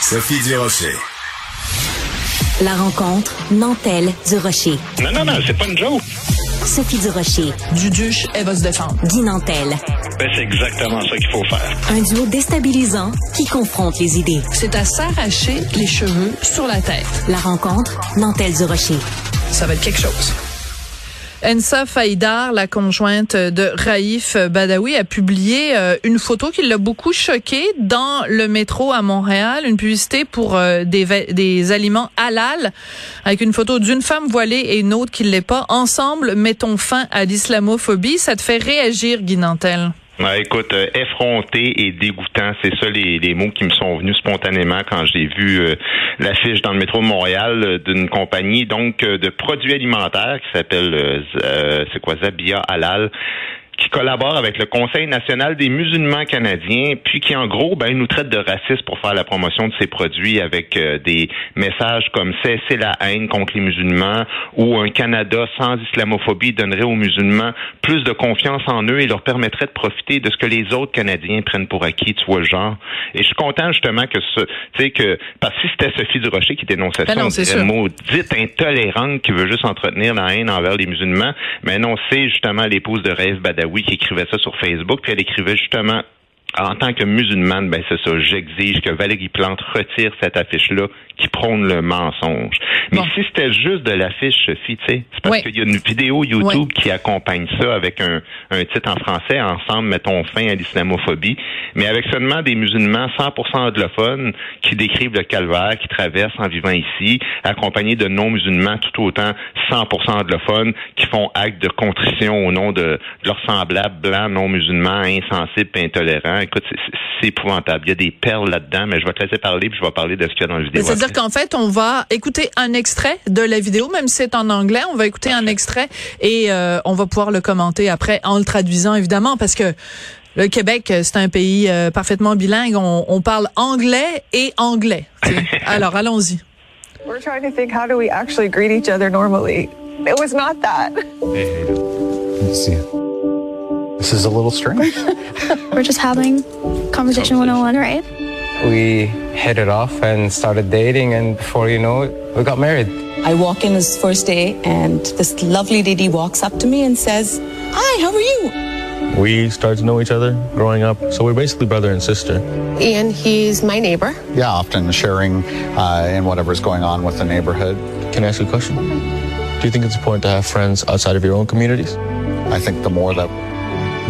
Sophie Durocher. La rencontre Nantel du Rocher. Non, non, non, c'est pas une joke. Sophie Durocher. Duduche, elle va se défendre. Guy Nantel. Ben, c'est exactement ça qu'il faut faire. Un duo déstabilisant qui confronte les idées. C'est à s'arracher les cheveux sur la tête. La rencontre Nantel du Rocher. Ça va être quelque chose. Ensa Faïdar, la conjointe de Raif Badawi, a publié euh, une photo qui l'a beaucoup choqué dans le métro à Montréal, une publicité pour euh, des, des aliments halal, avec une photo d'une femme voilée et une autre qui ne l'est pas. Ensemble, mettons fin à l'islamophobie. Ça te fait réagir, Guy Nantel? Ouais, écoute, euh, effronté et dégoûtant, c'est ça les, les, mots qui me sont venus spontanément quand j'ai vu euh, l'affiche dans le métro de Montréal euh, d'une compagnie donc de produits alimentaires qui s'appelle c'est quoi Zabia Halal qui collabore avec le Conseil national des musulmans canadiens, puis qui en gros ben, nous traite de racistes pour faire la promotion de ses produits avec euh, des messages comme cesser la haine contre les musulmans ou un Canada sans islamophobie donnerait aux musulmans plus de confiance en eux et leur permettrait de profiter de ce que les autres Canadiens prennent pour acquis, tu vois le genre. Et je suis content justement que ce, tu sais que parce que si c'était Sophie Durocher qui dénonçait ben ça, on maudite intolérante qui veut juste entretenir la haine envers les musulmans, mais non, c'est justement l'épouse de Raif Badawi oui, qui écrivait ça sur Facebook, puis elle écrivait justement en tant que musulmane, ben c'est ça, j'exige que Valérie Plante retire cette affiche-là qui prône le mensonge. Mais si c'était juste de l'affiche, Sophie, tu sais, c'est parce qu'il y a une vidéo YouTube qui accompagne ça avec un, un, titre en français, Ensemble, mettons fin à l'islamophobie, mais avec seulement des musulmans 100% anglophones qui décrivent le calvaire, qui traversent en vivant ici, accompagnés de non-musulmans tout autant 100% anglophones qui font acte de contrition au nom de, leurs semblables blancs, non-musulmans, insensibles, intolérants. Écoute, c'est épouvantable. Il y a des perles là-dedans, mais je vais te laisser parler puis je vais parler de ce qu'il y a dans la vidéo qu'en fait, on va écouter un extrait de la vidéo, même si c'est en anglais, on va écouter un extrait et euh, on va pouvoir le commenter après en le traduisant, évidemment, parce que le Québec, c'est un pays euh, parfaitement bilingue. On, on, parle anglais et anglais. Alors, allons-y. We're trying to think how do we actually greet each other normally? It was not that. see. This is a little strange. We're just having conversation 101, right? We hit it off and started dating, and before you know it, we got married. I walk in his first day, and this lovely lady walks up to me and says, Hi, how are you? We started to know each other growing up, so we're basically brother and sister. Ian, he's my neighbor. Yeah, often sharing uh, in whatever's going on with the neighborhood. Can I ask you a question? Do you think it's important to have friends outside of your own communities? I think the more that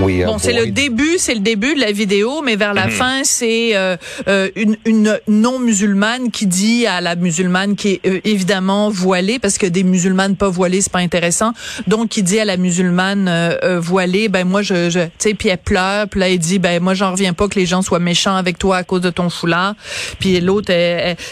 bon, c'est le début, c'est le début de la vidéo, mais vers la mhm. fin, c'est euh, euh, une, une non-musulmane qui dit à la musulmane qui est euh, évidemment voilée, parce que des musulmanes pas voilées, c'est pas intéressant. Donc, qui dit à la musulmane voilée, ben moi, je, je tu sais, puis elle pleure, puis là, elle dit, ben moi, j'en reviens pas que les gens soient méchants avec toi à cause de ton foulard. Puis l'autre,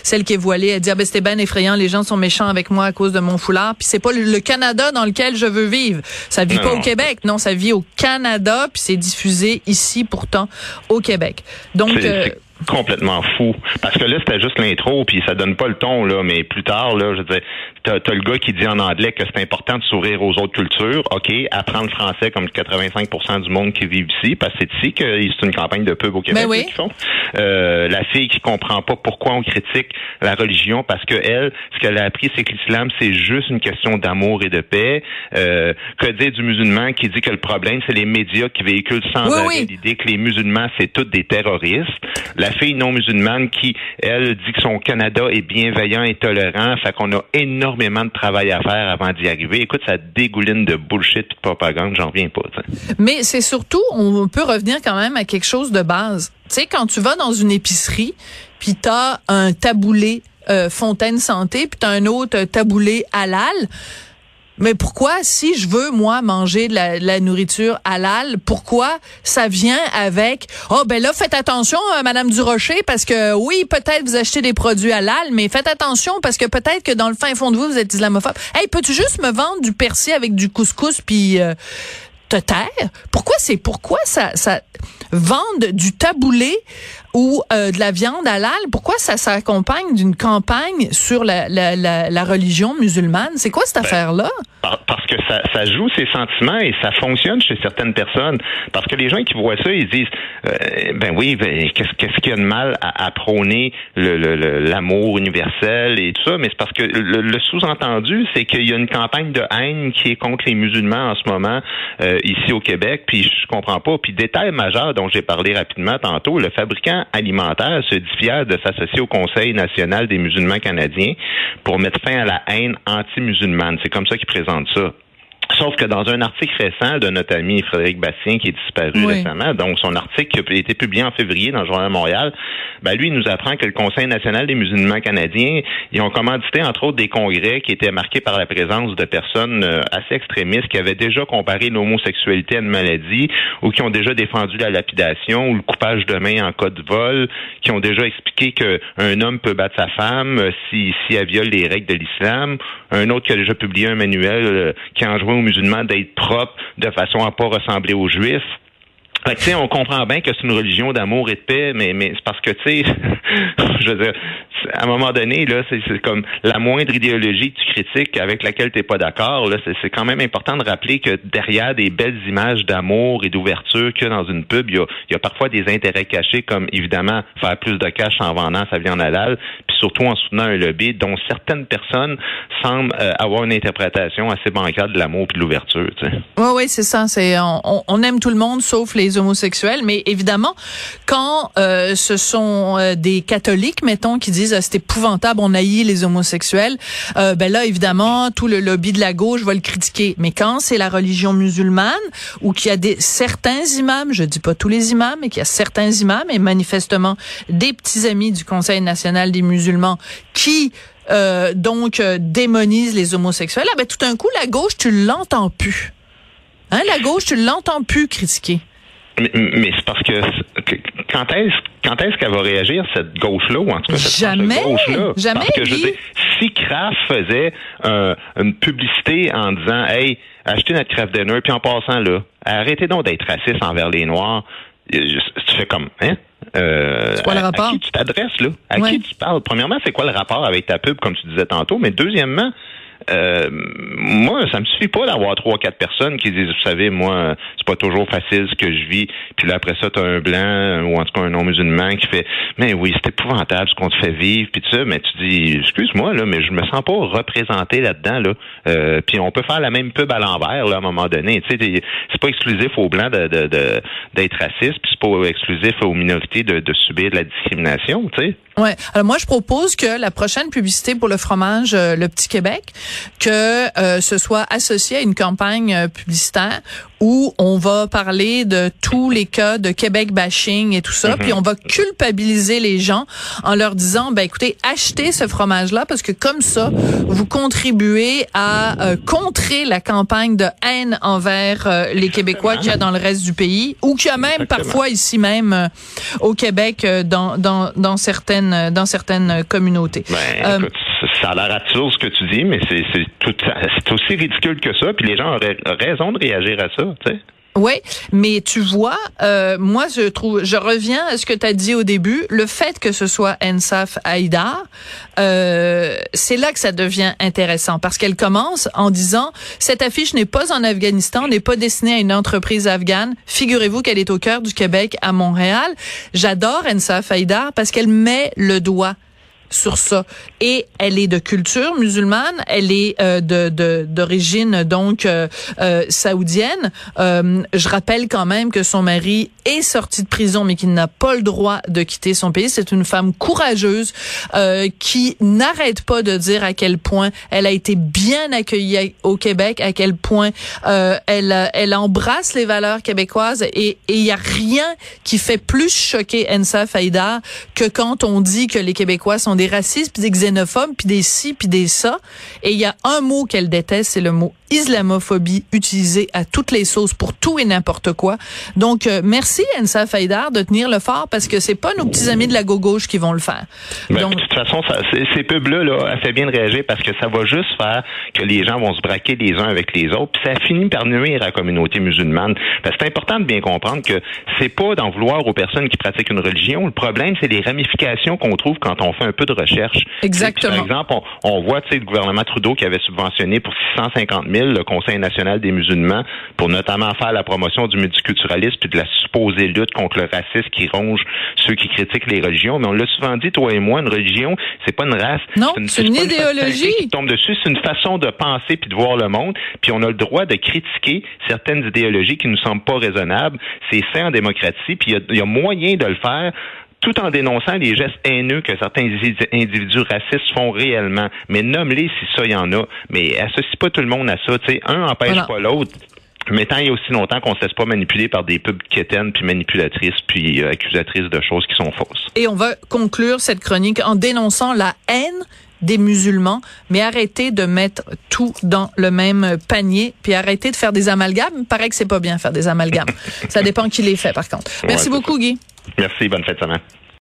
celle qui est voilée, elle dit, ah, ben c'était ben effrayant, les gens sont méchants avec moi à cause de mon foulard. Puis c'est pas le, Canada dans lequel je veux vivre. Ça vit pas au Québec, non, ça vit au Canada puis c'est diffusé ici pourtant au Québec. Donc euh, complètement fou. Parce que là, c'était juste l'intro, puis ça donne pas le ton, là, mais plus tard, là, je veux t'as as le gars qui dit en anglais que c'est important de sourire aux autres cultures. OK, apprendre le français comme 85% du monde qui vit ici, parce que c'est ici que c'est une campagne de pub au Québec ben qu'ils font. Euh, la fille qui comprend pas pourquoi on critique la religion, parce que elle, ce qu'elle a appris, c'est que l'islam, c'est juste une question d'amour et de paix. Euh, que dire du musulman qui dit que le problème, c'est les médias qui véhiculent sans arrêt l'idée que les musulmans, c'est tous des terroristes? La fille non musulmane qui, elle, dit que son Canada est bienveillant et tolérant, fait qu'on a énormément de travail à faire avant d'y arriver. Écoute, ça dégouline de bullshit et de propagande, j'en viens pas. Mais c'est surtout, on peut revenir quand même à quelque chose de base. Tu sais, quand tu vas dans une épicerie, puis t'as un taboulé euh, Fontaine Santé, puis t'as un autre taboulé halal, mais pourquoi, si je veux, moi, manger de la, nourriture halal, pourquoi ça vient avec, oh, ben là, faites attention, euh, Madame Durocher, parce que oui, peut-être vous achetez des produits halal, mais faites attention parce que peut-être que dans le fin fond de vous, vous êtes islamophobe. Hey, peux-tu juste me vendre du persil avec du couscous puis euh, te taire? Pourquoi c'est, pourquoi ça, ça, vendent du taboulé ou euh, de la viande halal, pourquoi ça s'accompagne d'une campagne sur la, la, la, la religion musulmane? C'est quoi cette Ben, affaire-là? Parce que ça, ça joue ses sentiments et ça fonctionne chez certaines personnes. Parce que les gens qui voient ça, ils disent, euh, ben oui, ben, qu'est-ce qu'il y a de mal à, à prôner l'amour universel et tout ça, mais c'est parce que le, le sous-entendu, c'est qu'il y a une campagne de haine qui est contre les musulmans en ce moment euh, ici au Québec, puis je comprends pas. Puis détail majeur dont j'ai parlé rapidement tantôt, le fabricant alimentaire se dit fier de s'associer au Conseil national des musulmans canadiens pour mettre fin à la haine anti-musulmane. C'est comme ça qu'il présente ça. Sauf que dans un article récent de notre ami Frédéric Bastien qui est disparu Oui. récemment, donc son article qui a été publié en février dans le Journal de Montréal, ben lui il nous apprend que le Conseil national des musulmans canadiens, ils ont commandité entre autres des congrès qui étaient marqués par la présence de personnes euh, assez extrémistes qui avaient déjà comparé l'homosexualité à une maladie ou qui ont déjà défendu la lapidation ou le coupage de main en cas de vol, qui ont déjà expliqué qu'un homme peut battre sa femme euh, si, si elle viole les règles de l'islam, un autre qui a déjà publié un manuel euh, qui enjoint musulmans d'être propres de façon à pas ressembler aux juifs. Fait que, on comprend bien que c'est une religion d'amour et de paix, mais, c'est parce que, tu sais, je veux dire, à un moment donné, là, c'est comme la moindre idéologie que tu critiques avec laquelle tu n'es pas d'accord, là, c'est quand même important de rappeler que derrière des belles images d'amour et d'ouverture a dans une pub, il y a, parfois des intérêts cachés, comme évidemment faire plus de cash en vendant sa viande halal, puis surtout en soutenant un lobby dont certaines personnes semblent euh, avoir une interprétation assez bancale de l'amour et de l'ouverture, tu sais. Oui, oui, c'est ça. On- on aime tout le monde sauf les homosexuels, mais évidemment, quand euh, ce sont euh, des catholiques, mettons, qui disent Ah, c'est épouvantable, on haït les homosexuels, euh, ben là, évidemment, tout le lobby de la gauche va le critiquer. Mais quand c'est la religion musulmane ou qu'il y a des certains imams, je dis pas tous les imams, mais qu'il y a certains imams et manifestement des petits amis du Conseil national des musulmans qui euh, donc euh, démonisent les homosexuels, ah ben tout d'un coup, la gauche, tu l'entends plus. Hein, la gauche, tu l'entends plus critiquer. Mais, mais c'est parce que, que- quand est-ce quand est-ce qu'elle va réagir cette gauche-là ou en tout cas cette Jamais, gauche-là? Jamais, Parce que je dire, si Kraft faisait euh, une publicité en disant hey achetez notre Kraft dinner puis en passant là arrêtez donc d'être raciste envers les noirs euh, tu fais comme hein? Euh, quoi le à- rapport? À qui tu t'adresses là? À Ouais. qui tu parles? Premièrement, c'est quoi le rapport avec ta pub comme tu disais tantôt? Mais deuxièmement, euh, moi, ça me suffit pas d'avoir trois, quatre personnes qui disent, vous savez, moi, c'est pas toujours facile ce que je vis. Puis là, après ça, t'as un blanc ou en tout cas un non-musulman qui fait, mais oui, c'est épouvantable ce qu'on te fait vivre. Puis tout ça, mais tu dis, excuse-moi là, mais je me sens pas représenté là-dedans là. Euh, puis on peut faire la même pub à l'envers là à un moment donné. Tu sais, c'est pas exclusif aux blancs d'être raciste, puis c'est pas exclusif aux minorités de, de subir de la discrimination. Tu sais. Ouais. Alors moi, je propose que la prochaine publicité pour le fromage euh, Le Petit Québec, que euh, ce soit associé à une campagne euh, publicitaire où on va parler de tous les cas de Québec bashing et tout ça, puis on va culpabiliser les gens en leur disant, ben écoutez, achetez ce fromage-là parce que comme ça, vous contribuez à euh, contrer la campagne de haine envers euh, les Québécois qu'il y a dans le reste du pays ou qu'il y a même Exactement. parfois ici même euh, au Québec euh, dans, dans, dans certaines dans certaines communautés. Ben, Euh, écoute, ça a l'air absurde ce que tu dis, mais c'est c'est tout- c'est aussi ridicule que ça. Puis les gens auraient raison de réagir à ça, tu sais. Oui, mais tu vois, euh, moi je trouve, je reviens à ce que tu as dit au début, le fait que ce soit Ensaf Haïdar, euh, c'est là que ça devient intéressant parce qu'elle commence en disant cette affiche n'est pas en Afghanistan, n'est pas destinée à une entreprise afghane. Figurez-vous qu'elle est au cœur du Québec à Montréal. J'adore Ensaf Haïdar parce qu'elle met le doigt sur ça. Et elle est de culture musulmane, elle est euh, de d'origine donc euh, euh, saoudienne. Euh, je rappelle quand même que son mari est sorti de prison, mais qu'il n'a pas le droit de quitter son pays. C'est une femme courageuse euh, qui n'arrête pas de dire à quel point elle a été bien accueillie au Québec, à quel point euh, elle elle embrasse les valeurs québécoises et il y a rien qui fait plus choquer Ensa Faïda que quand on dit que les Québécois sont des racistes, puis des xénophobes, puis des ci, puis des ça. Et il y a un mot qu'elle déteste, c'est le mot islamophobie utilisé à toutes les sauces pour tout et n'importe quoi. Donc, euh, merci Ensa Faïdar de tenir le fort parce que c'est pas nos petits amis de la gauche qui vont le faire. Ben, Donc, de toute façon, ça, ces pubs-là, là, elle fait bien de réagir parce que ça va juste faire que les gens vont se braquer les uns avec les autres, puis ça finit par nuire à la communauté musulmane. Parce que c'est important de bien comprendre que c'est pas d'en vouloir aux personnes qui pratiquent une religion. Le problème, c'est les ramifications qu'on trouve quand on fait un peu de recherche. Exactement. par exemple, on, on voit, tu sais, le gouvernement Trudeau qui avait subventionné pour 650 000 le Conseil national des musulmans pour notamment faire la promotion du multiculturalisme puis de la supposée lutte contre le racisme qui ronge ceux qui critiquent les religions. Mais on l'a souvent dit, toi et moi, une religion, c'est pas une race. Non, c'est une, idéologie. qui tombe dessus, c'est une façon de penser puis de voir le monde. Puis on a le droit de critiquer certaines idéologies qui nous semblent pas raisonnables. C'est fait en démocratie, puis il y, a moyen de le faire tout en dénonçant les gestes haineux que certains individus racistes font réellement. Mais nomme-les si ça, il y en a. Mais associe pas tout le monde à ça. sais, un empêche pas l'autre. Mais tant il y a aussi longtemps qu'on ne se laisse pas manipuler par des pubs quétaines, puis manipulatrices, puis euh, accusatrices de choses qui sont fausses. Et on va conclure cette chronique en dénonçant la haine des musulmans, mais arrêtez de mettre tout dans le même panier, puis arrêtez de faire des amalgames. Il paraît que c'est pas bien faire des amalgames. ça dépend qui les fait, par contre. Merci beaucoup, Guy. Merci, bonne fête de semaine.